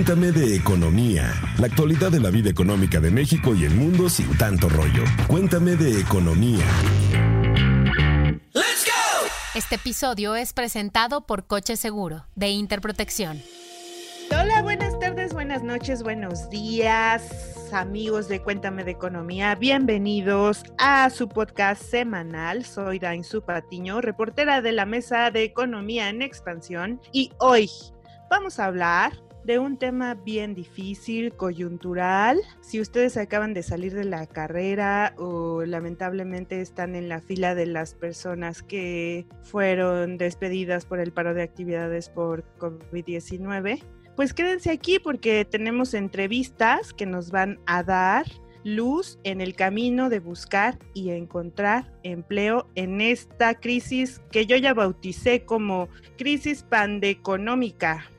Cuéntame de economía, la actualidad de la vida económica de México y el mundo sin tanto rollo. Cuéntame de economía. Este episodio es presentado por Coche Seguro de Interprotección. Hola, buenas tardes, buenas noches, buenos días, amigos de Cuéntame de Economía. Bienvenidos a su podcast semanal. Soy Dain Patiño, reportera de la Mesa de Economía en Expansión. Y hoy vamos a hablar de un tema bien difícil, coyuntural. Si ustedes acaban de salir de la carrera o lamentablemente están en la fila de las personas que fueron despedidas por el paro de actividades por COVID-19, pues quédense aquí porque tenemos entrevistas que nos van a dar luz en el camino de buscar y encontrar empleo en esta crisis que yo ya bauticé como crisis pandeconómica.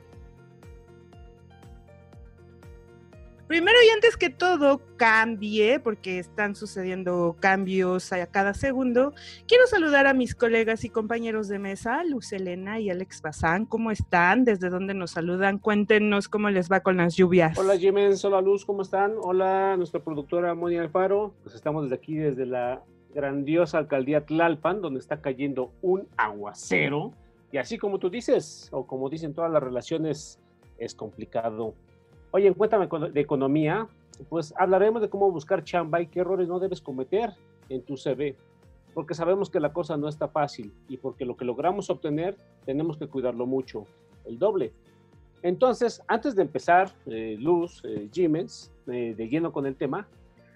Primero y antes que todo cambie, porque están sucediendo cambios a cada segundo, quiero saludar a mis colegas y compañeros de mesa, Luz Elena y Alex Bazán. ¿Cómo están? ¿Desde dónde nos saludan? Cuéntenos cómo les va con las lluvias. Hola Jiménez, hola Luz, ¿cómo están? Hola nuestra productora Mónica Alfaro. Pues estamos desde aquí, desde la grandiosa alcaldía Tlalpan, donde está cayendo un aguacero. Y así como tú dices, o como dicen todas las relaciones, es complicado Oye, Cuéntame de Economía, pues hablaremos de cómo buscar chamba y qué errores no debes cometer en tu CV, porque sabemos que la cosa no está fácil y porque lo que logramos obtener tenemos que cuidarlo mucho, el doble. Entonces, antes de empezar, eh, Luz, eh, eh, de lleno con el tema,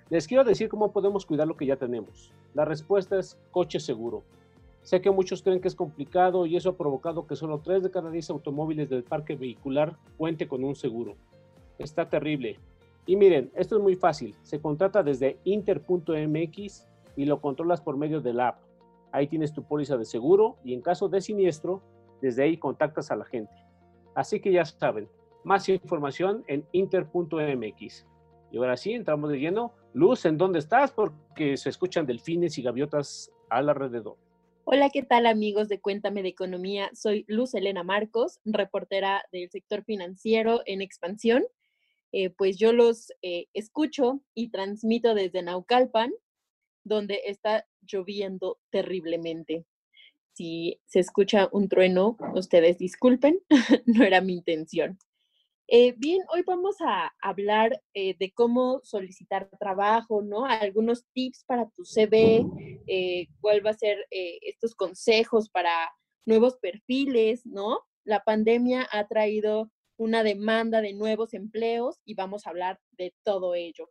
les quiero decir cómo podemos cuidar lo que ya tenemos. La respuesta es coche seguro. Sé que muchos creen que es complicado y eso ha provocado que solo 3 de cada 10 automóviles del parque vehicular cuente con un seguro. Está terrible. Y miren, esto es muy fácil. Se contrata desde inter.mx y lo controlas por medio de la app. Ahí tienes tu póliza de seguro y en caso de siniestro, desde ahí contactas a la gente. Así que ya saben, más información en inter.mx. Y ahora sí, entramos de lleno. Luz, ¿en dónde estás? Porque se escuchan delfines y gaviotas al alrededor. Hola, ¿qué tal amigos de Cuéntame de Economía? Soy Luz Elena Marcos, reportera del sector financiero en expansión eh, pues yo los eh, escucho y transmito desde Naucalpan, donde está lloviendo terriblemente. Si se escucha un trueno, ustedes disculpen, no era mi intención. Eh, bien, hoy vamos a hablar de cómo solicitar trabajo, ¿no? Algunos tips para tu CV, cuál va a ser estos consejos para nuevos perfiles, ¿no? La pandemia ha traído una demanda de nuevos empleos y vamos a hablar de todo ello.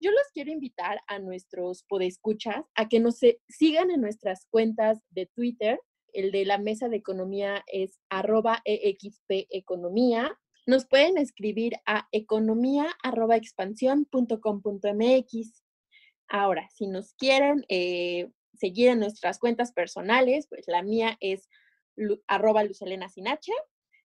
Yo los quiero invitar a nuestros podescuchas a que nos sigan en nuestras cuentas de Twitter. El de la mesa de economía es arroba expeconomía. Nos pueden escribir a economía arroba Ahora, si nos quieren eh, seguir en nuestras cuentas personales, pues la mía es arroba lucelena sin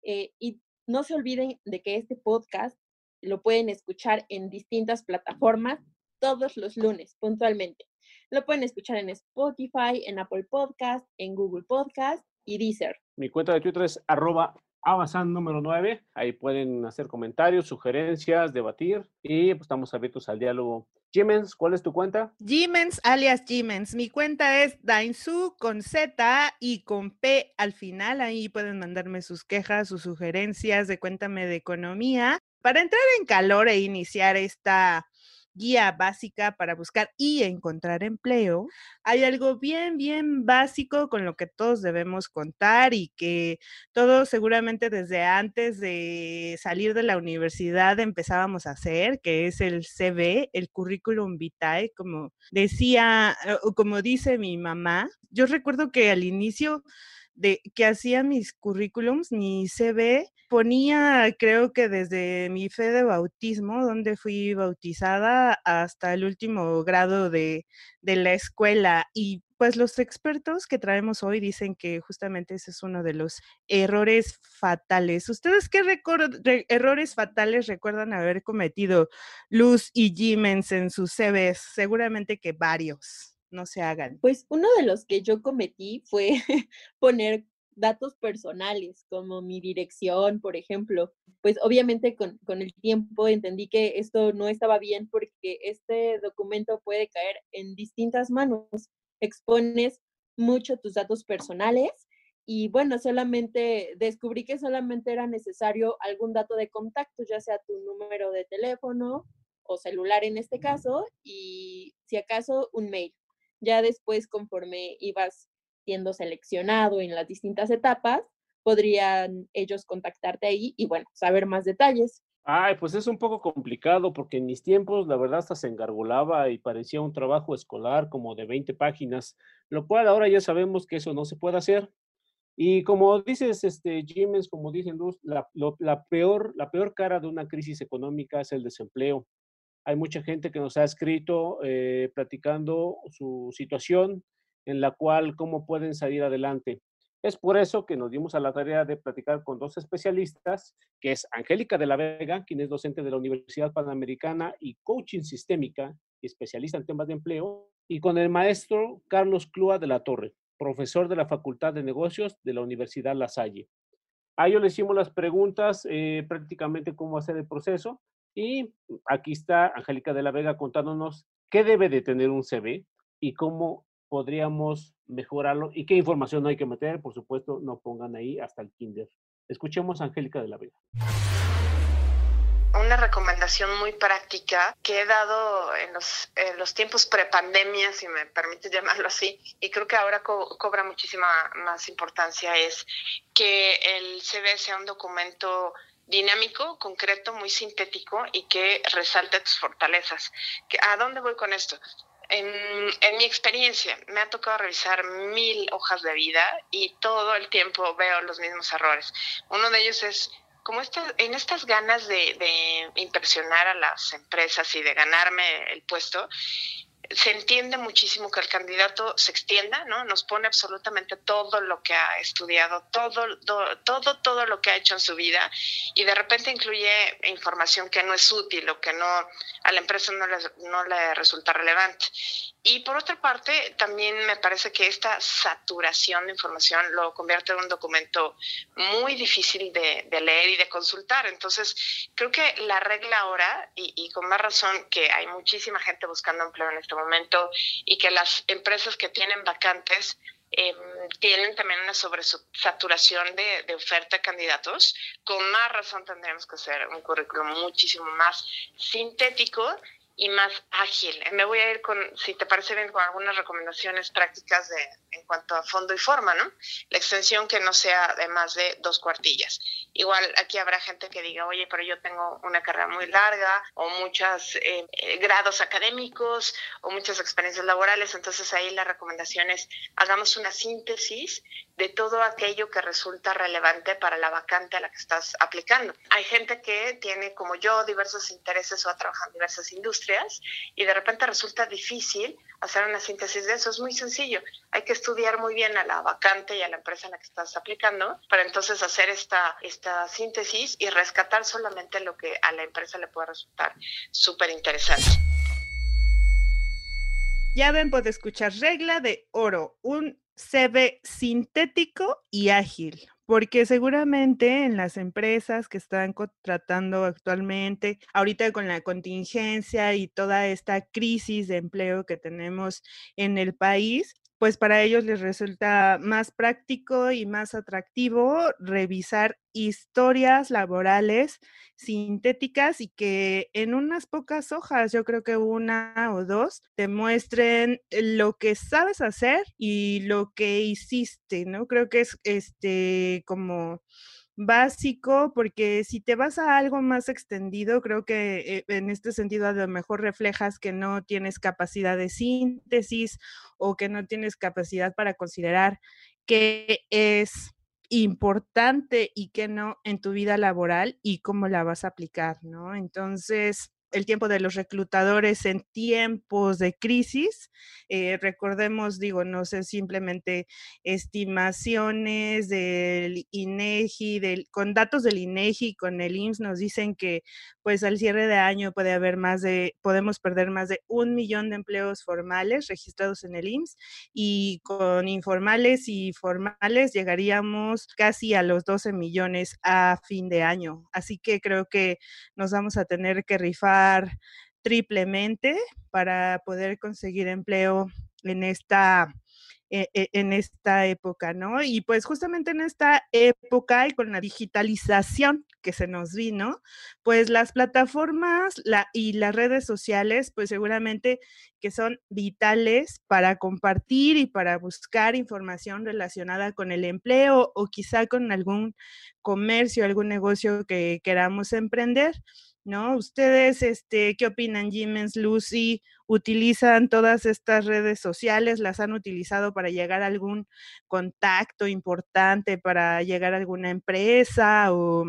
eh, y no se olviden de que este podcast lo pueden escuchar en distintas plataformas todos los lunes, puntualmente. Lo pueden escuchar en Spotify, en Apple Podcast, en Google Podcast y Deezer. Mi cuenta de Twitter es arroba Abasan número 9. Ahí pueden hacer comentarios, sugerencias, debatir y pues, estamos abiertos al diálogo. Jimens, ¿cuál es tu cuenta? Jimens alias Jimens. Mi cuenta es Dainsu con Z y con P al final. Ahí pueden mandarme sus quejas, sus sugerencias de Cuéntame de Economía. Para entrar en calor e iniciar esta guía básica para buscar y encontrar empleo, hay algo bien, bien básico con lo que todos debemos contar y que todos seguramente desde antes de salir de la universidad empezábamos a hacer, que es el CV, el currículum vitae, como decía, eh, o como dice mi mamá. Yo recuerdo que al inicio de que hacía mis currículums, mi CV, ponía, creo que desde mi fe de bautismo, donde fui bautizada, hasta el último grado de, de la escuela. Y pues los expertos que traemos hoy dicen que justamente ese es uno de los errores fatales. ¿Ustedes qué errores fatales recuerdan haber cometido Luz y Jimens en sus CVs? Seguramente que varios no se hagan? Pues uno de los que yo cometí fue poner datos personales, como mi dirección, por ejemplo. Pues obviamente con, con, el tiempo entendí que esto no estaba bien porque este documento puede caer en distintas manos. Expones mucho tus datos personales y bueno, solamente descubrí que solamente era necesario algún dato de contacto, ya sea tu número de teléfono o celular en este caso, y si acaso un mail. Ya después, conforme ibas siendo seleccionado en las distintas etapas, podrían ellos contactarte ahí y bueno, saber más detalles. Ay, pues es un poco complicado porque en mis tiempos la verdad hasta se engargolaba y parecía un trabajo escolar como de 20 páginas, lo cual ahora ya sabemos que eso no se puede hacer. Y como dices, este, Jiménez, como dicen Luz, la, peor, la peor cara de una crisis económica es el desempleo. Hay mucha gente que nos ha escrito eh, platicando su situación en la cual cómo pueden salir adelante. Es por eso que nos dimos a la tarea de platicar con dos especialistas, que es Angélica de la Vega, quien es docente de la Universidad Panamericana y coaching sistémica especialista en temas de empleo, y con el maestro Carlos Clua de la Torre, profesor de la Facultad de Negocios de la Universidad La Salle. A ellos le hicimos las preguntas, eh, prácticamente cómo hacer el proceso, y aquí está Angélica de la Vega contándonos qué debe de tener un CV y cómo podríamos mejorarlo y qué información hay que meter. Por supuesto, no pongan ahí hasta el kinder. Escuchemos a Angélica de la Vega. Una recomendación muy práctica que he dado en los, los tiempos prepandemia, si me permite llamarlo así, y creo que ahora cobra muchísima más importancia, es que el CV sea un documento dinámico, concreto, muy sintético y que resalte tus fortalezas. ¿A dónde voy con esto? En, mi experiencia, me ha tocado revisar mil hojas de vida y todo el tiempo veo los mismos errores. Uno de ellos es como en estas ganas de, de, impresionar a las empresas y de ganarme el puesto, se entiende muchísimo que el candidato se extienda, ¿no? Nos pone absolutamente todo lo que ha estudiado, todo, todo, todo, lo que ha hecho en su vida y de repente incluye información que no es útil o que no a la empresa no le, no le resulta relevante. Y por otra parte, también me parece que esta saturación de información lo convierte en un documento muy difícil de, leer y de consultar. Entonces, creo que la regla ahora, y, y, con más razón que hay muchísima gente buscando empleo en este momento y que las empresas que tienen vacantes em, tienen también una sobresaturación de, de oferta de candidatos, con más razón tendremos que hacer un currículum muchísimo más sintético y más ágil. Me voy a ir con, si te parece bien, con algunas recomendaciones prácticas de, en cuanto a fondo y forma, ¿no? La extensión que no sea de más de dos cuartillas. Igual aquí habrá gente que diga, oye, pero yo tengo una carrera muy larga o muchos eh, eh, grados académicos o muchas experiencias laborales, entonces ahí la recomendación es hagamos una síntesis de todo aquello que resulta relevante para la vacante a la que estás aplicando. Hay gente que tiene, como yo, diversos intereses o ha trabajado en diversas industrias y de repente resulta difícil hacer una síntesis de eso. Es muy sencillo. Hay que estudiar muy bien a la vacante y a la empresa en la que estás aplicando para entonces hacer esta, esta síntesis y rescatar solamente lo que a la empresa le puede resultar súper interesante. Ya ven, puede escuchar regla de oro, un CV sintético y ágil, porque seguramente en las empresas que están contratando actualmente, ahorita con la contingencia y toda esta crisis de empleo que tenemos en el país, pues para ellos les resulta más práctico y más atractivo revisar historias laborales sintéticas y que en unas pocas hojas, yo creo que una o dos, te muestren lo que sabes hacer y lo que hiciste, ¿no? Creo que es este como básico, porque si te vas a algo más extendido, creo que eh, en este sentido a lo mejor reflejas que no tienes capacidad de síntesis o que no tienes capacidad para considerar qué es importante y qué no en tu vida laboral y cómo la vas a aplicar, ¿no? Entonces, el tiempo de los reclutadores en tiempos de crisis. Eh, recordemos, digo, no sé, simplemente estimaciones del INEGI, del, con datos del INEGI, con el IMSS, nos dicen que pues al cierre de año puede haber más de, podemos perder más de un millón de empleos formales registrados en el IMSS y con informales y formales llegaríamos casi a los 12 millones a fin de año. Así que creo que nos vamos a tener que rifar triplemente para poder conseguir empleo en esta, e, e, en esta época, ¿no? Y pues justamente en esta época y con la digitalización que se nos vino, pues las plataformas la, y las redes sociales, pues seguramente que son vitales para compartir y para buscar información relacionada con el empleo o quizá con algún comercio, algún negocio que queramos emprender. ¿No? Ustedes, este, ¿qué opinan, Jimens, Lucy? ¿Utilizan todas estas redes sociales? ¿Las han utilizado para llegar a algún contacto importante, para llegar a alguna empresa? ¿O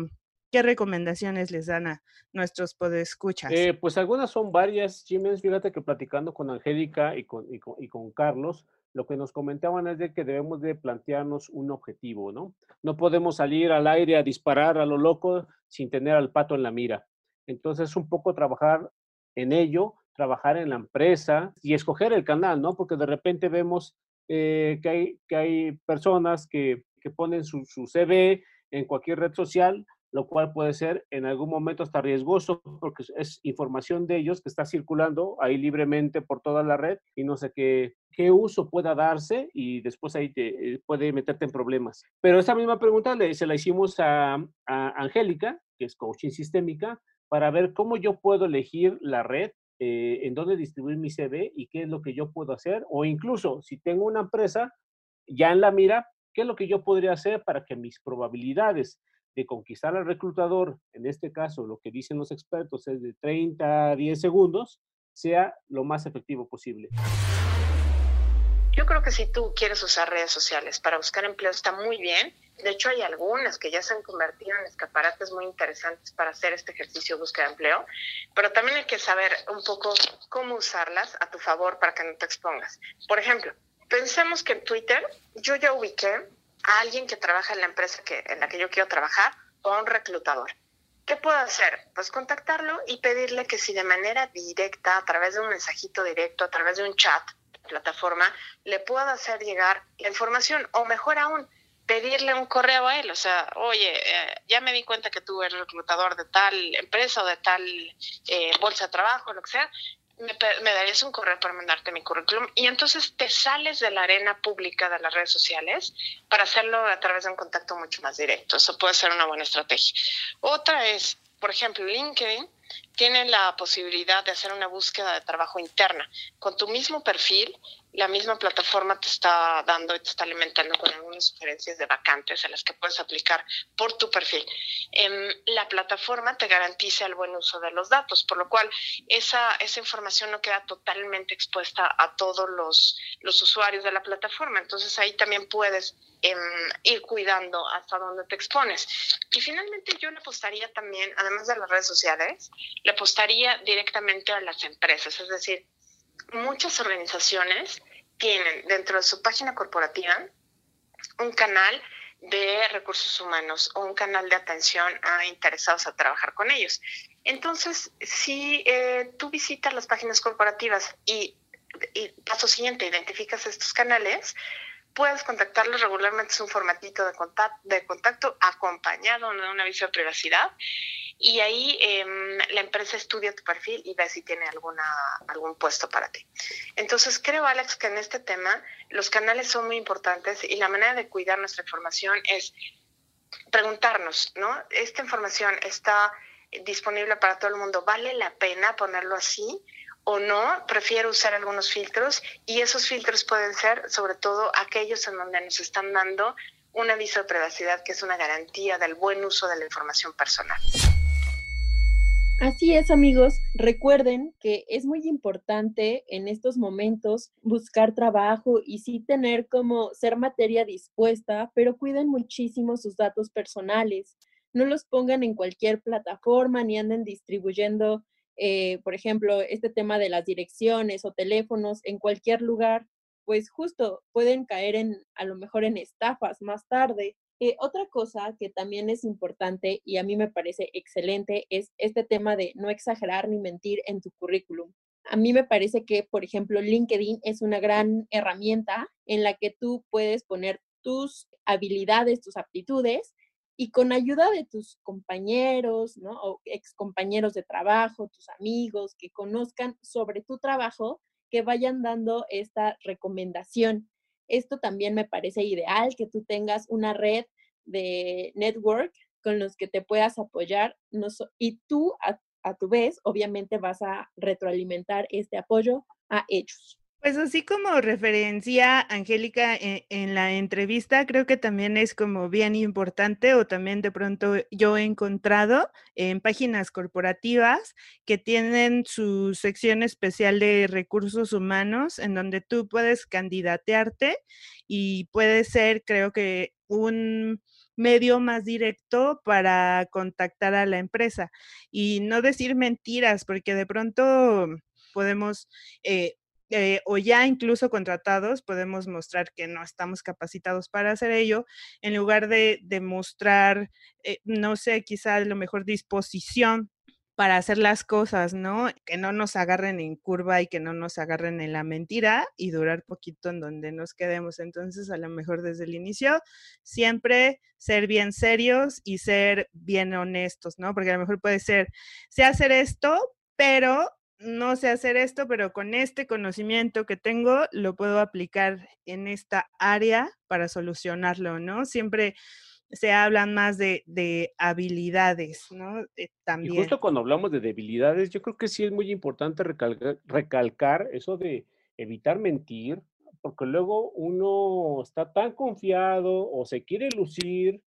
qué recomendaciones les dan a nuestros podescuchas? Eh, pues algunas son varias, Jimens. Fíjate que platicando con Angélica y con, y con, y con Carlos, lo que nos comentaban es de que debemos de plantearnos un objetivo, ¿no? No podemos salir al aire a disparar a lo loco sin tener al pato en la mira. Entonces, un poco trabajar en ello, trabajar en la empresa y escoger el canal, ¿no? Porque de repente vemos eh, que, hay, que hay personas que, que ponen su, su, CV en cualquier red social, lo cual puede ser en algún momento hasta riesgoso porque es información de ellos que está circulando ahí libremente por toda la red y no sé qué, qué uso pueda darse y después ahí te, eh, puede meterte en problemas. Pero esa misma pregunta le, se la hicimos a, a Angélica, que es coaching sistémica, para ver cómo yo puedo elegir la red, eh, en dónde distribuir mi CV y qué es lo que yo puedo hacer. O incluso, si tengo una empresa ya en la mira, qué es lo que yo podría hacer para que mis probabilidades de conquistar al reclutador, en este caso lo que dicen los expertos es de 30 a 10 segundos, sea lo más efectivo posible. Yo creo que si tú quieres usar redes sociales para buscar empleo está muy bien, de hecho, hay algunas que ya se han convertido en escaparates muy interesantes para hacer este ejercicio de búsqueda de empleo, pero también hay que saber un poco cómo usarlas a tu favor para que no te expongas. Por ejemplo, pensemos que en Twitter yo ya ubiqué a alguien que trabaja en la empresa que, en la que yo quiero trabajar o a un reclutador. ¿Qué puedo hacer? Pues contactarlo y pedirle que si de manera directa, a través de un mensajito directo, a través de un chat, plataforma, le pueda hacer llegar la información o mejor aún, pedirle un correo a él, o sea, oye, eh, ya me di cuenta que tú eres reclutador de tal empresa o de tal eh, bolsa de trabajo, lo que sea, me, me, darías un correo para mandarte mi currículum y entonces te sales de la arena pública de las redes sociales para hacerlo a través de un contacto mucho más directo. Eso puede ser una buena estrategia. Otra es, por ejemplo, LinkedIn tiene la posibilidad de hacer una búsqueda de trabajo interna con tu mismo perfil la misma plataforma te está dando y te está alimentando con algunas sugerencias de vacantes a las que puedes aplicar por tu perfil. Eh, la plataforma te garantiza el buen uso de los datos, por lo cual esa, esa información no queda totalmente expuesta a todos los, los usuarios de la plataforma. Entonces ahí también puedes eh, ir cuidando hasta dónde te expones. Y finalmente yo le apostaría también, además de las redes sociales, le apostaría directamente a las empresas, es decir, muchas organizaciones tienen dentro de su página corporativa un canal de recursos humanos o un canal de atención a interesados a trabajar con ellos. Entonces, si eh, tú visitas las páginas corporativas y, y, paso siguiente, identificas estos canales, puedes contactarlos regularmente, es un formatito de contacto, de contacto acompañado de un aviso de privacidad y ahí eh, la empresa estudia tu perfil y ve si tiene alguna, algún puesto para ti. Entonces, creo, Alex, que en este tema los canales son muy importantes y la manera de cuidar nuestra información es preguntarnos, ¿no? ¿Esta información está disponible para todo el mundo? ¿Vale la pena ponerlo así? O no, prefiero usar algunos filtros y esos filtros pueden ser sobre todo aquellos en donde nos están dando un aviso de privacidad que es una garantía del buen uso de la información personal. Así es, amigos. Recuerden que es muy importante en estos momentos buscar trabajo y sí tener como ser materia dispuesta, pero cuiden muchísimo sus datos personales. No los pongan en cualquier plataforma ni anden distribuyendo eh, por ejemplo, este tema de las direcciones o teléfonos en cualquier lugar, pues justo pueden caer en, a lo mejor en estafas más tarde. Eh, otra cosa que también es importante y a mí me parece excelente es este tema de no exagerar ni mentir en tu currículum. A mí me parece que, por ejemplo, LinkedIn es una gran herramienta en la que tú puedes poner tus habilidades, tus aptitudes y con ayuda de tus compañeros, ¿no? O ex compañeros de trabajo, tus amigos que conozcan sobre tu trabajo, que vayan dando esta recomendación. Esto también me parece ideal, que tú tengas una red de network con los que te puedas apoyar y tú a, a tu vez, obviamente, vas a retroalimentar este apoyo a ellos. Pues así como referencia Angélica en, en, la entrevista, creo que también es como bien importante o también de pronto yo he encontrado en páginas corporativas que tienen su sección especial de recursos humanos en donde tú puedes candidatearte y puede ser creo que un medio más directo para contactar a la empresa. Y no decir mentiras porque de pronto podemos... Eh, eh, o ya incluso contratados, podemos mostrar que no estamos capacitados para hacer ello, en lugar de demostrar, eh, no sé, quizá a lo mejor disposición para hacer las cosas, ¿no? Que no nos agarren en curva y que no nos agarren en la mentira y durar poquito en donde nos quedemos. Entonces, a lo mejor desde el inicio, siempre ser bien serios y ser bien honestos, ¿no? Porque a lo mejor puede ser, sé hacer esto, pero no sé hacer esto, pero con este conocimiento que tengo lo puedo aplicar en esta área para solucionarlo, ¿no? Siempre se hablan más de, de habilidades, ¿no? Eh, también. Y justo cuando hablamos de debilidades, yo creo que sí es muy importante recalcar, recalcar eso de evitar mentir, porque luego uno está tan confiado o se quiere lucir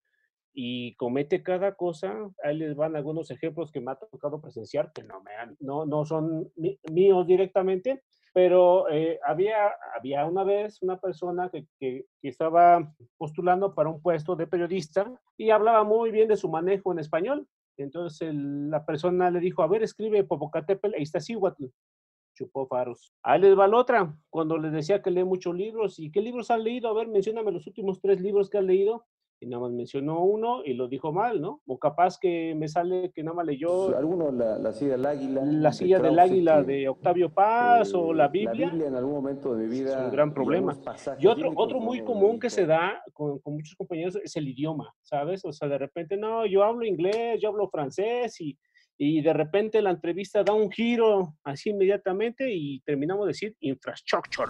y comete cada cosa. Ahí les van algunos ejemplos que me ha tocado presenciar, que no, me no, no son míos directamente, pero eh, había, había una vez una persona que, que, estaba postulando para un puesto de periodista y hablaba muy bien de su manejo en español. Entonces la persona le dijo, a ver, escribe Popocatépetl e Iztaccíhuatl. Chupó faros. Ahí les va la otra, cuando les decía que lee muchos libros. ¿Y qué libros han leído? A ver, mencióname los últimos tres libros que han leído y nada más mencionó uno y lo dijo mal, ¿no? O capaz que me sale que nada más leyó... Alguno, la, la silla del águila. La silla del águila de Octavio Paz o la Biblia. La Biblia en algún momento de mi vida. Es un gran problema. Y otro, otro muy común que se da con, con, muchos compañeros es el idioma, ¿sabes? O sea, de repente, no, yo hablo inglés, yo hablo francés y y de repente la entrevista da un giro así inmediatamente y terminamos de decir infrastructure.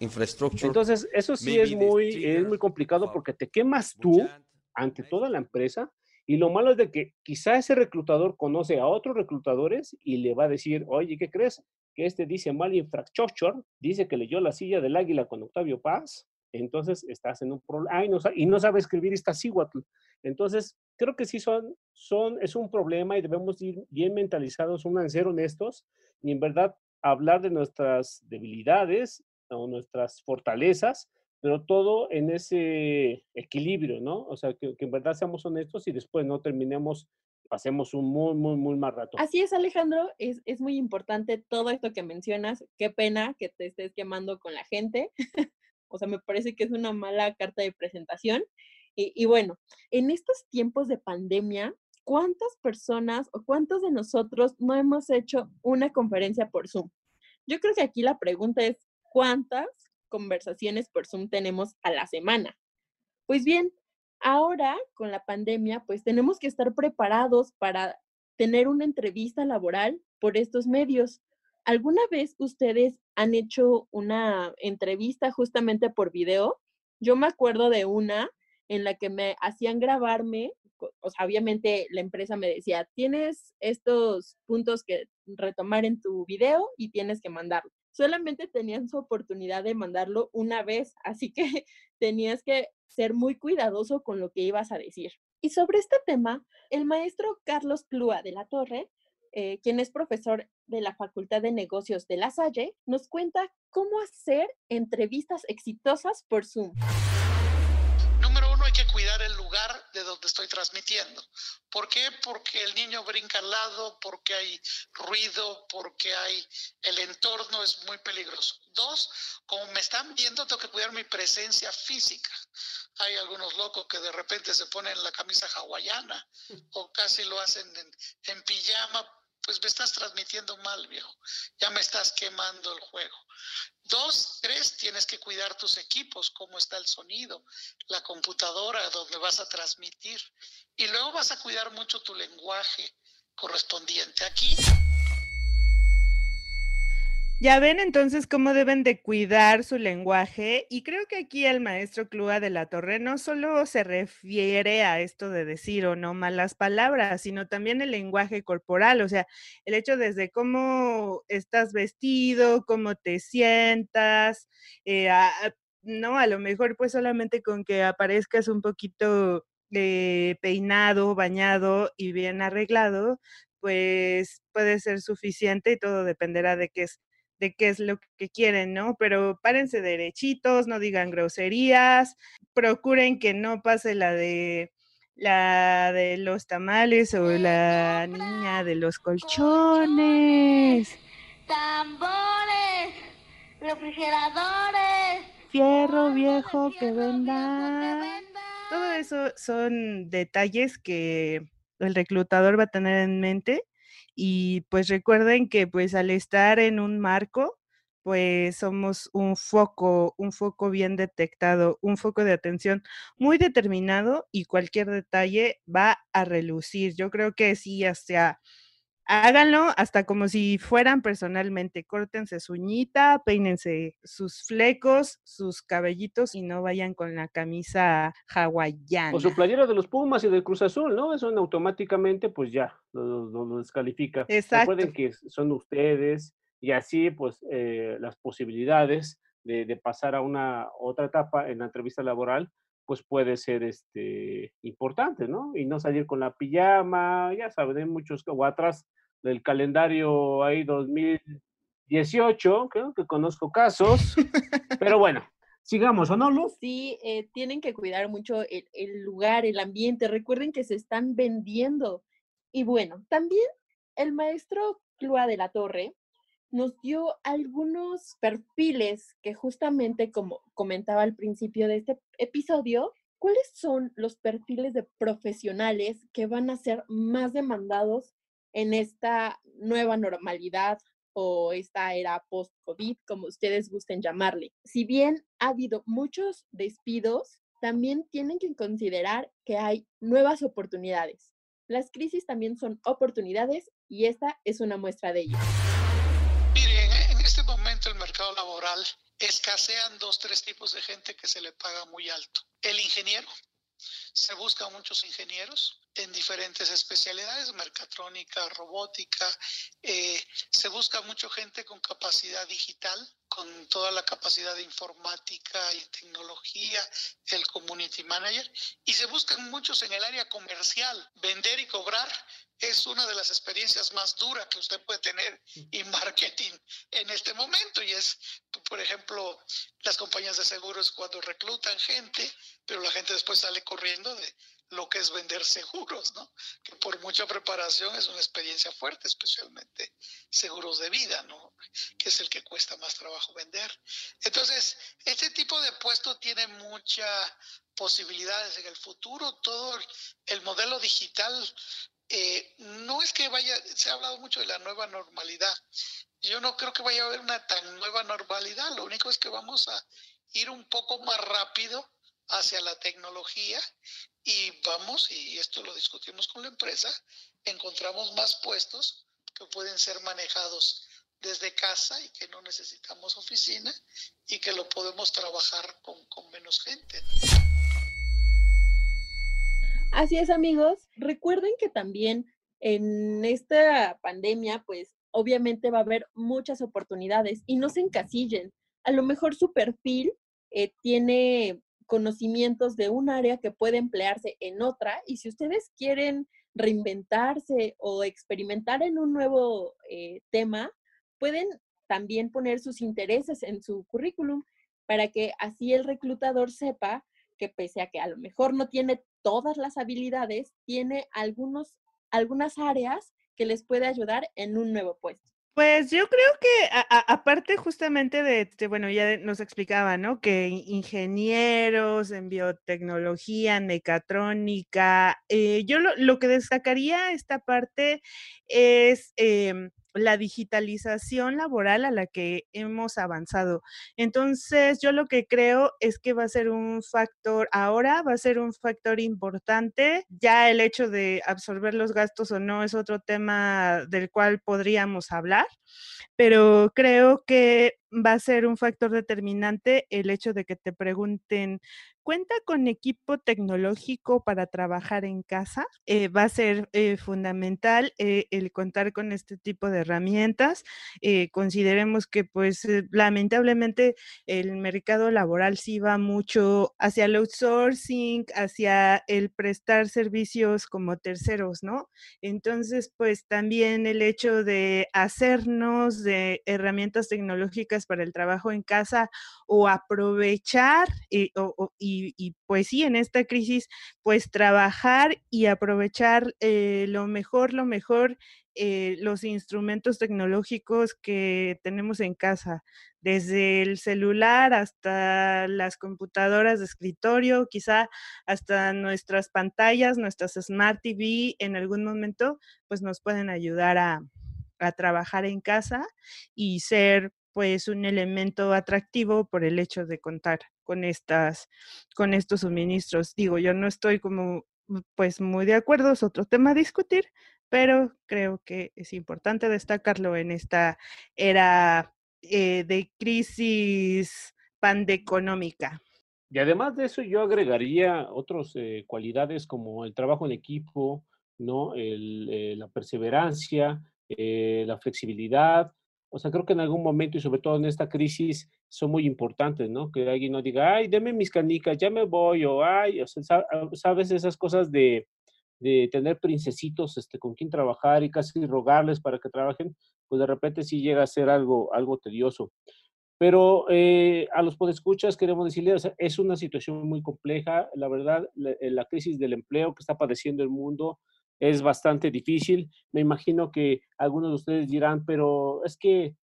Infrastructure. Entonces, eso sí es muy, es muy complicado porque te quemas tú ante toda la empresa y lo malo es de que quizá ese reclutador conoce a otros reclutadores y le va a decir, oye, ¿qué crees? Que este dice mal infrastructure, dice que leyó la silla del águila con Octavio Paz, entonces estás en un problema, no, y no sabe escribir esta Iztaccíhuatl. Entonces, creo que sí son, son, es un problema y debemos ir bien mentalizados, un ser honestos y en verdad hablar de nuestras debilidades o nuestras fortalezas, pero todo en ese equilibrio, ¿no? O sea, que, que en verdad seamos honestos y después no terminemos pasemos un muy, muy, muy mal rato. Así es, Alejandro, es, es, muy importante todo esto que mencionas. Qué pena que te estés quemando con la gente. o sea, me parece que es una mala carta de presentación. Y, bueno, en estos tiempos de pandemia, ¿cuántas personas o cuántos de nosotros no hemos hecho una conferencia por Zoom? Yo creo que aquí la pregunta es, ¿cuántas conversaciones por Zoom tenemos a la semana? Pues bien, ahora con la pandemia, pues tenemos que estar preparados para tener una entrevista laboral por estos medios. ¿Alguna vez ustedes han hecho una entrevista justamente por video? Yo me acuerdo de una en la que me hacían grabarme, o sea, obviamente la empresa me decía, tienes estos puntos que retomar en tu video y tienes que mandarlo. Solamente tenían su oportunidad de mandarlo una vez, así que tenías que ser muy cuidadoso con lo que ibas a decir. Y sobre este tema, el maestro Carlos Plúa de la Torre, eh, quien es profesor de la Facultad de Negocios de La Salle, nos cuenta cómo hacer entrevistas exitosas por Zoom hay que cuidar el lugar de donde donde estoy transmitiendo. ¿Por qué? Porque el niño brinca al lado, porque hay ruido, porque hay el entorno es muy peligroso. Dos, como me están viendo, tengo que cuidar mi presencia física. Hay algunos locos que de repente se ponen la camisa hawaiana o casi lo hacen en, en pijama pues me estás transmitiendo mal, viejo. Ya me estás quemando el juego. Dos, tres, tienes que cuidar tus equipos, cómo está el sonido, la computadora donde vas a transmitir. Y luego vas a cuidar mucho tu lenguaje correspondiente. Aquí ya ven entonces cómo deben de cuidar su lenguaje y creo que aquí el maestro Clua de la Torre no solo se refiere a esto de decir o no malas palabras, sino también el lenguaje corporal, o sea, el hecho desde cómo estás vestido, cómo te sientas, eh, no, a lo mejor pues solamente con que aparezcas un poquito eh, peinado, bañado y bien arreglado, pues puede ser suficiente y todo dependerá de qué es de qué es lo que quieren, ¿no? Pero párense derechitos, no digan groserías, procuren que no pase la de la de los tamales o la niña de los colchones. Tambores, refrigeradores. Fierro viejo que venda. Todo eso son detalles que el reclutador va a tener en mente y pues recuerden que pues al estar en un marco, pues somos un foco, un foco bien detectado, un foco de atención muy determinado y cualquier detalle va a relucir. Yo creo que sí, hasta háganlo hasta como si fueran personalmente. Córtense su uñita, peínense sus flecos, sus cabellitos y no vayan con la camisa hawaiana. O su playera de los Pumas y del Cruz Azul, ¿no? Eso automáticamente, pues ya, lo, descalifica. Exacto. Recuerden que son ustedes y así, pues, eh, las posibilidades de, de, pasar a una otra etapa en la entrevista laboral, pues puede ser este, importante, ¿no? Y no salir con la pijama, ya saben, hay muchos, o atrás del calendario ahí 2018, creo que conozco casos, pero bueno, sigamos, ¿o no, Luz? Sí, eh, tienen que cuidar mucho el, el lugar, el ambiente, recuerden que se están vendiendo. Y bueno, también el maestro Clua de la Torre nos dio algunos perfiles que justamente como comentaba al principio de este episodio, ¿cuáles son los perfiles de profesionales que van a ser más demandados en esta nueva normalidad o esta era post-COVID, como ustedes gusten llamarle? Si bien ha habido muchos despidos, también tienen que considerar que hay nuevas oportunidades. Las crisis también son oportunidades y esta es una muestra de ello el mercado laboral escasean dos, tres tipos de gente que se le paga muy alto. El ingeniero, se buscan muchos ingenieros en diferentes especialidades, mercatrónica, robótica, eh, se busca mucha gente con capacidad digital, con toda la capacidad de informática y tecnología, el community manager, y se buscan muchos en el área comercial, vender y cobrar es una de las experiencias más duras que usted puede tener en marketing en este momento. Y es, por ejemplo, las compañías de seguros cuando reclutan gente, pero la gente después sale corriendo de lo que es vender seguros, ¿no? Que por mucha preparación es una experiencia fuerte, especialmente seguros de vida, ¿no? Que es el que cuesta más trabajo vender. Entonces, este tipo de puesto tiene muchas posibilidades en el futuro. Todo el modelo digital eh, no es que vaya, se ha hablado mucho de la nueva normalidad. Yo no creo que vaya a haber una tan nueva normalidad. Lo único es que vamos a ir un poco más rápido hacia la tecnología y vamos, y esto lo discutimos con la empresa, encontramos más puestos que pueden ser manejados desde casa y que no necesitamos oficina y que lo podemos trabajar con, con menos gente. Así es, amigos. Recuerden que también en esta pandemia, pues obviamente va a haber muchas oportunidades y no se encasillen. A lo mejor su perfil eh, tiene conocimientos de un área que puede emplearse en otra y si ustedes quieren reinventarse o experimentar en un nuevo eh, tema, pueden también poner sus intereses en su currículum para que así el reclutador sepa que pese a que a lo mejor no tiene todas las habilidades, tiene algunos, algunas áreas que les puede ayudar en un nuevo puesto. Pues yo creo que aparte justamente de, bueno, ya nos explicaba, ¿no? Que ingenieros en biotecnología, mecatrónica, eh, yo lo, lo, que destacaría esta parte es... Em, la digitalización laboral a la que hemos avanzado. Entonces, yo lo que creo es que va a ser un factor, ahora va a ser un factor importante. Ya el hecho de absorber los gastos o no es otro tema del cual podríamos hablar, pero creo que va a ser un factor determinante el hecho de que te pregunten, ¿cuenta con equipo tecnológico para trabajar en casa? Eh, va a ser eh, fundamental eh, el contar con este tipo de herramientas. consideremos que, pues, lamentablemente el mercado laboral sí va mucho hacia el outsourcing, hacia el prestar servicios como terceros, ¿no? Entonces, pues también el hecho de hacernos de herramientas tecnológicas para el trabajo en casa o aprovechar y, pues sí, en esta crisis, pues trabajar y aprovechar eh, lo mejor, lo mejor, eh, los instrumentos tecnológicos que tenemos en casa, desde el celular hasta las computadoras de escritorio, quizá hasta nuestras pantallas, nuestras Smart TV, en algún momento, pues nos pueden ayudar a, a trabajar en casa y ser pues un elemento atractivo por el hecho de contar con estas con estos suministros. Digo, yo no estoy como mm, pues muy de acuerdo, es otro tema a discutir, pero creo que es importante destacarlo en esta era eh, de crisis pandeconómica. Y además de eso, yo agregaría otras eh, cualidades como el trabajo en equipo, ¿no? Eh, la perseverancia, la flexibilidad, o sea, creo que en algún momento y sobre todo en esta crisis son muy importantes, ¿no? Que alguien no diga, ay, deme mis canicas, ya me voy, o ay, o sea, ah, sabes esas cosas de, de tener princesitos este, con quien trabajar y casi rogarles para que trabajen, pues de repente sí llega a ser algo, algo tedioso. Pero eh, a los podescuchas queremos decirles, es una situación muy compleja, la verdad, la, la crisis del empleo que está padeciendo el mundo, es bastante difícil. Me imagino que algunos de ustedes dirán, pero es que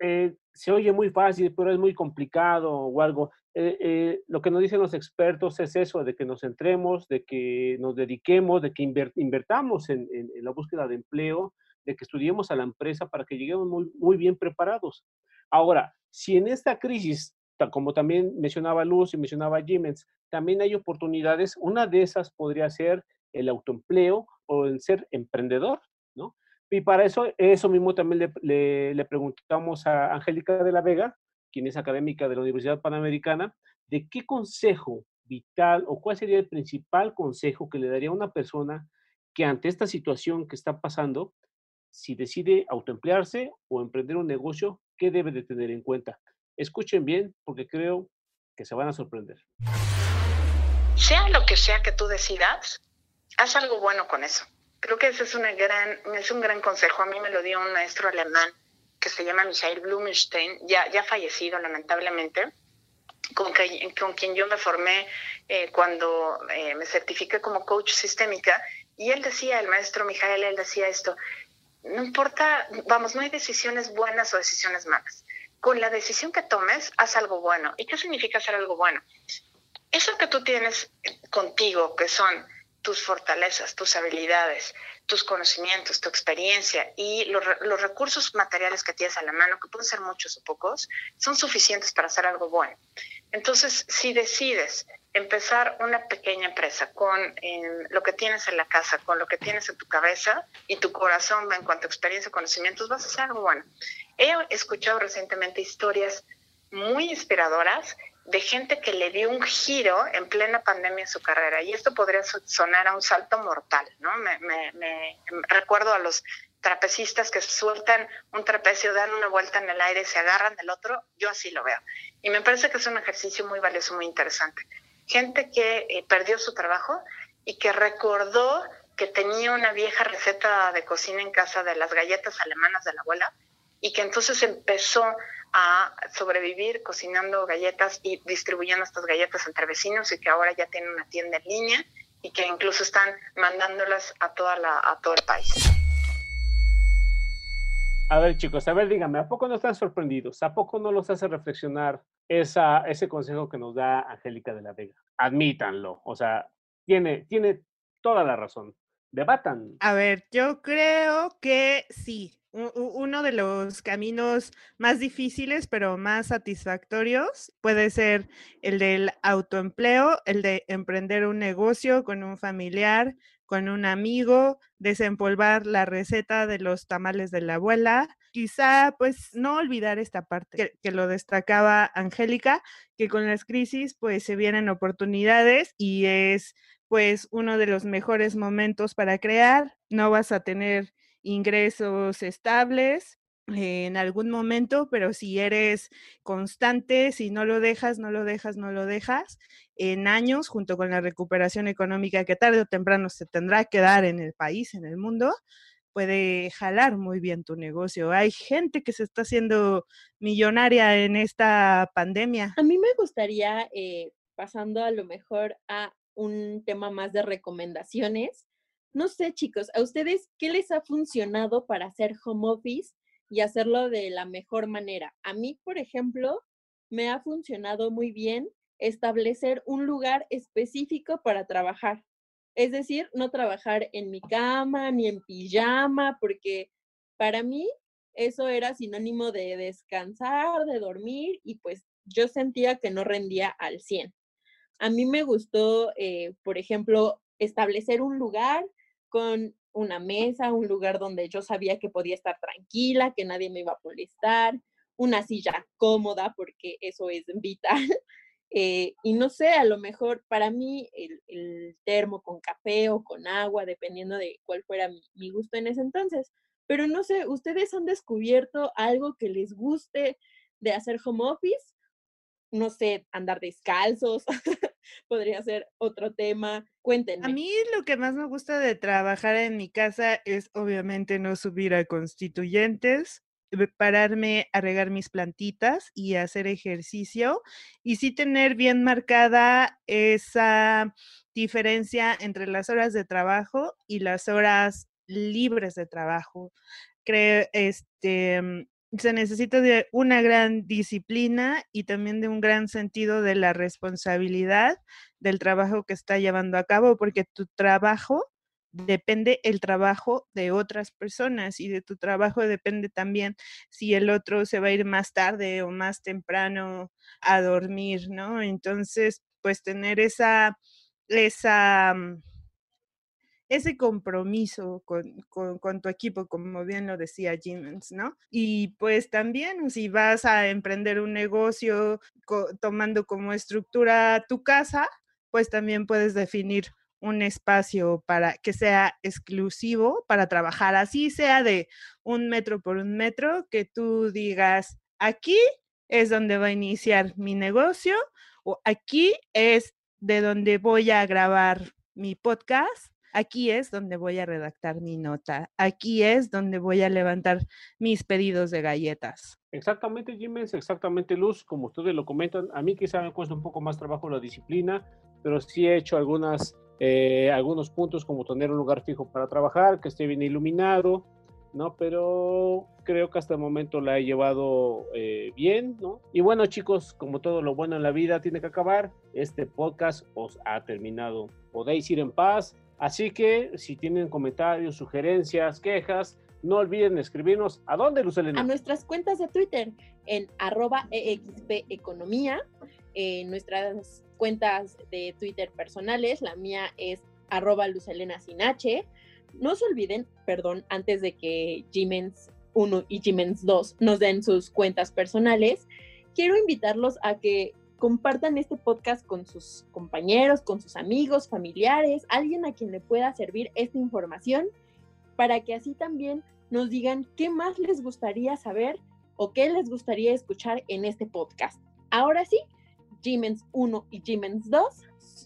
eh, se oye muy fácil, pero es muy complicado o algo. Eh, eh, lo que nos dicen los expertos es eso, de que nos centremos, de que nos dediquemos, de que invertamos en, la búsqueda de empleo, de que estudiemos a la empresa para que lleguemos muy, muy bien preparados. Ahora, si en esta crisis, como también mencionaba Luz y mencionaba Jiménez, también hay oportunidades, una de esas podría ser el autoempleo o el ser emprendedor, ¿no? Y para eso, eso mismo también le, le, preguntamos a Angélica de la Vega, quien es académica de la Universidad Panamericana, de qué consejo vital o cuál sería el principal consejo que le daría a una persona que ante esta situación que está pasando, si decide autoemplearse o emprender un negocio, ¿qué debe de tener en cuenta? Escuchen bien porque creo que se van a sorprender. Sea lo que sea que tú decidas, haz algo bueno con eso. Creo que ese es, una gran, es un gran consejo. A mí me lo dio un maestro alemán que se llama Michael Blumenstein, ya, ya fallecido lamentablemente, con, con quien yo me formé eh, cuando eh, me certifiqué como coach sistémica. Y él decía, el maestro Michael, él decía esto, no importa, vamos, no hay decisiones buenas o decisiones malas. Con la decisión que tomes, haz algo bueno. ¿Y qué significa hacer algo bueno? Eso que tú tienes contigo, que son tus fortalezas, tus habilidades, tus conocimientos, tu experiencia y los, recursos materiales que tienes a la mano, que pueden ser muchos o pocos, son suficientes para hacer algo bueno. Entonces, si decides empezar una pequeña empresa con lo que tienes en la casa, con lo que tienes en tu cabeza y tu corazón en cuanto a experiencia conocimientos, vas a hacer algo bueno. He escuchado recientemente historias muy inspiradoras de gente que le dio un giro en plena pandemia a su carrera. Y esto podría sonar a un salto mortal, ¿no? Me, recuerdo a los trapecistas que sueltan un trapecio, dan una vuelta en el aire, se agarran del otro, yo así lo veo. Y me parece que es un ejercicio muy valioso, muy interesante. Gente que eh, perdió su trabajo y que recordó que tenía una vieja receta de cocina en casa de las galletas alemanas de la abuela y que entonces empezó a sobrevivir cocinando galletas y distribuyendo estas galletas entre vecinos y que ahora ya tienen una tienda en línea y que incluso están mandándolas a, toda la, a todo el país. A ver, chicos, a ver, díganme, ¿a poco no están sorprendidos? ¿A poco no los hace reflexionar esa, ese consejo que nos da Angélica de la Vega? Admítanlo, o sea, tiene, tiene toda la razón. Debatan. A ver, yo creo que sí. Uno de los caminos más difíciles, pero más satisfactorios, puede ser el del autoempleo, el de emprender un negocio con un familiar, con un amigo, desempolvar la receta de los tamales de la abuela. Quizá, pues, no olvidar esta parte que, lo destacaba Angélica, que con las crisis, pues, se vienen oportunidades y es, pues, uno de los mejores momentos para crear. No vas a tener ingresos estables, en algún momento, pero si eres constante, si no lo dejas, no lo dejas, no lo dejas, en años, junto con la recuperación económica que tarde o temprano se tendrá que dar en el país, en el mundo, puede jalar muy bien tu negocio. Hay gente que se está haciendo millonaria en esta pandemia. A mí me gustaría, eh, pasando a lo mejor a un tema más de recomendaciones, no sé chicos, ¿a ustedes qué les ha funcionado para hacer home office y hacerlo de la mejor manera. A mí, por ejemplo, me ha funcionado muy bien establecer un lugar específico para trabajar. Es decir, no trabajar en mi cama ni en pijama, porque para mí eso era sinónimo de descansar, de dormir y pues yo sentía que no rendía al 100. A mí me gustó, eh, por ejemplo, establecer un lugar con una mesa, un lugar donde yo sabía que podía estar tranquila, que nadie me iba a molestar, una silla cómoda, porque eso es vital. Eh, y no sé, a lo mejor para mí el, termo con café o con agua, dependiendo de cuál fuera mi, mi gusto en ese entonces. Pero no sé, ¿ustedes han descubierto algo que les guste de hacer home office? no sé, andar descalzos, podría ser otro tema. Cuéntenme. A mí lo que más me gusta de trabajar en mi casa es obviamente no subir a constituyentes, pararme a regar mis plantitas y hacer ejercicio y sí tener bien marcada esa diferencia entre las horas de trabajo y las horas libres de trabajo. Creo, este, se necesita de una gran disciplina y también de un gran sentido de la responsabilidad del trabajo que está llevando a cabo, porque tu trabajo depende el trabajo de otras personas y de tu trabajo depende también si el otro se va a ir más tarde o más temprano a dormir, ¿no? Entonces, pues tener esa, esa mm, ese compromiso con, tu equipo, como bien lo decía Jimens, ¿no? Y pues también si vas a emprender un negocio tomando como estructura tu casa, pues también puedes definir un espacio para que sea exclusivo para trabajar, así sea de un metro por un metro, que tú digas, aquí es donde va a iniciar mi negocio o aquí es de donde voy a grabar mi podcast Aquí es donde voy a redactar mi nota. Aquí es donde voy a levantar mis pedidos de galletas. Exactamente, Jiménez, exactamente, Luz. Como ustedes lo comentan, a mí quizá me cuesta un poco más trabajo la disciplina, pero sí he hecho algunas, eh, algunos puntos como tener un lugar fijo para trabajar, que esté bien iluminado, ¿no? Pero creo que hasta el momento la he llevado eh, bien, ¿no? Y bueno, chicos, como todo lo bueno en la vida tiene que acabar, este podcast os ha terminado. Podéis ir en paz Así que si tienen comentarios, sugerencias, quejas, no olviden escribirnos. ¿A dónde, Lucelena? A nuestras cuentas de Twitter, en arroba EXPEconomía, en nuestras cuentas de Twitter personales, la mía es arroba H. No se olviden, perdón, antes de que Gmens 1 y Gmens 2 nos den sus cuentas personales, quiero invitarlos a que compartan este podcast con sus compañeros, con sus amigos, familiares, alguien a quien le pueda servir esta información, para que así también nos digan qué más les gustaría saber o qué les gustaría escuchar en este podcast. Ahora sí, Gmens 1 y Gmens 2.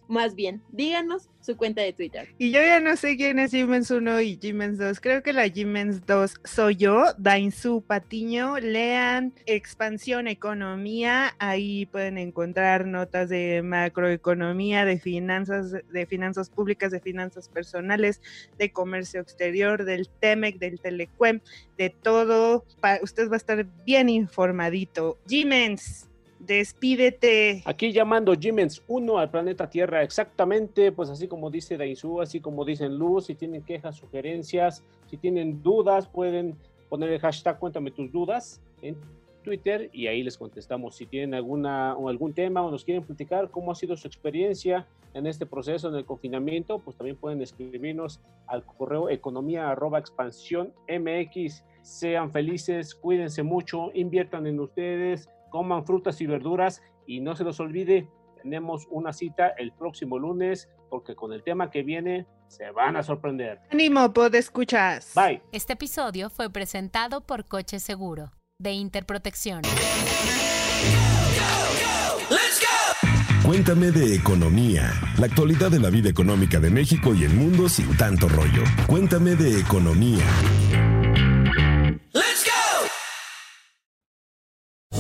Más bien, díganos su cuenta de Twitter. Y yo ya no sé quién es Gmens 1 y Gmens 2. Creo que la Gmens 2 soy yo, Dainzu Patiño. Lean Expansión Economía. Ahí pueden encontrar notas de macroeconomía, de finanzas, de finanzas públicas, de finanzas personales, de comercio exterior, del TEMEC, del Telecuem, de todo. usted va a estar bien informadito. Gmens. Despídete. Aquí llamando Jimens 1 al planeta Tierra, exactamente, pues así como dice Daisu, así como dicen Luz, si tienen quejas, sugerencias, si tienen dudas, pueden poner el hashtag Cuéntame tus dudas en Twitter y ahí les contestamos. Si tienen alguna o algún tema o nos quieren platicar cómo ha sido su experiencia en este proceso, en el confinamiento, pues también pueden escribirnos al correo economía arroba expansión MX. Sean felices, cuídense mucho, inviertan en ustedes, coman frutas y verduras y no se los olvide, tenemos una cita el próximo lunes porque con el tema que viene se van a sorprender. Ánimo, pod escuchas. Bye. Este episodio fue presentado por Coche Seguro de Interprotección. Cuéntame de economía, la actualidad de la vida económica de México y el mundo sin tanto rollo. Cuéntame de economía.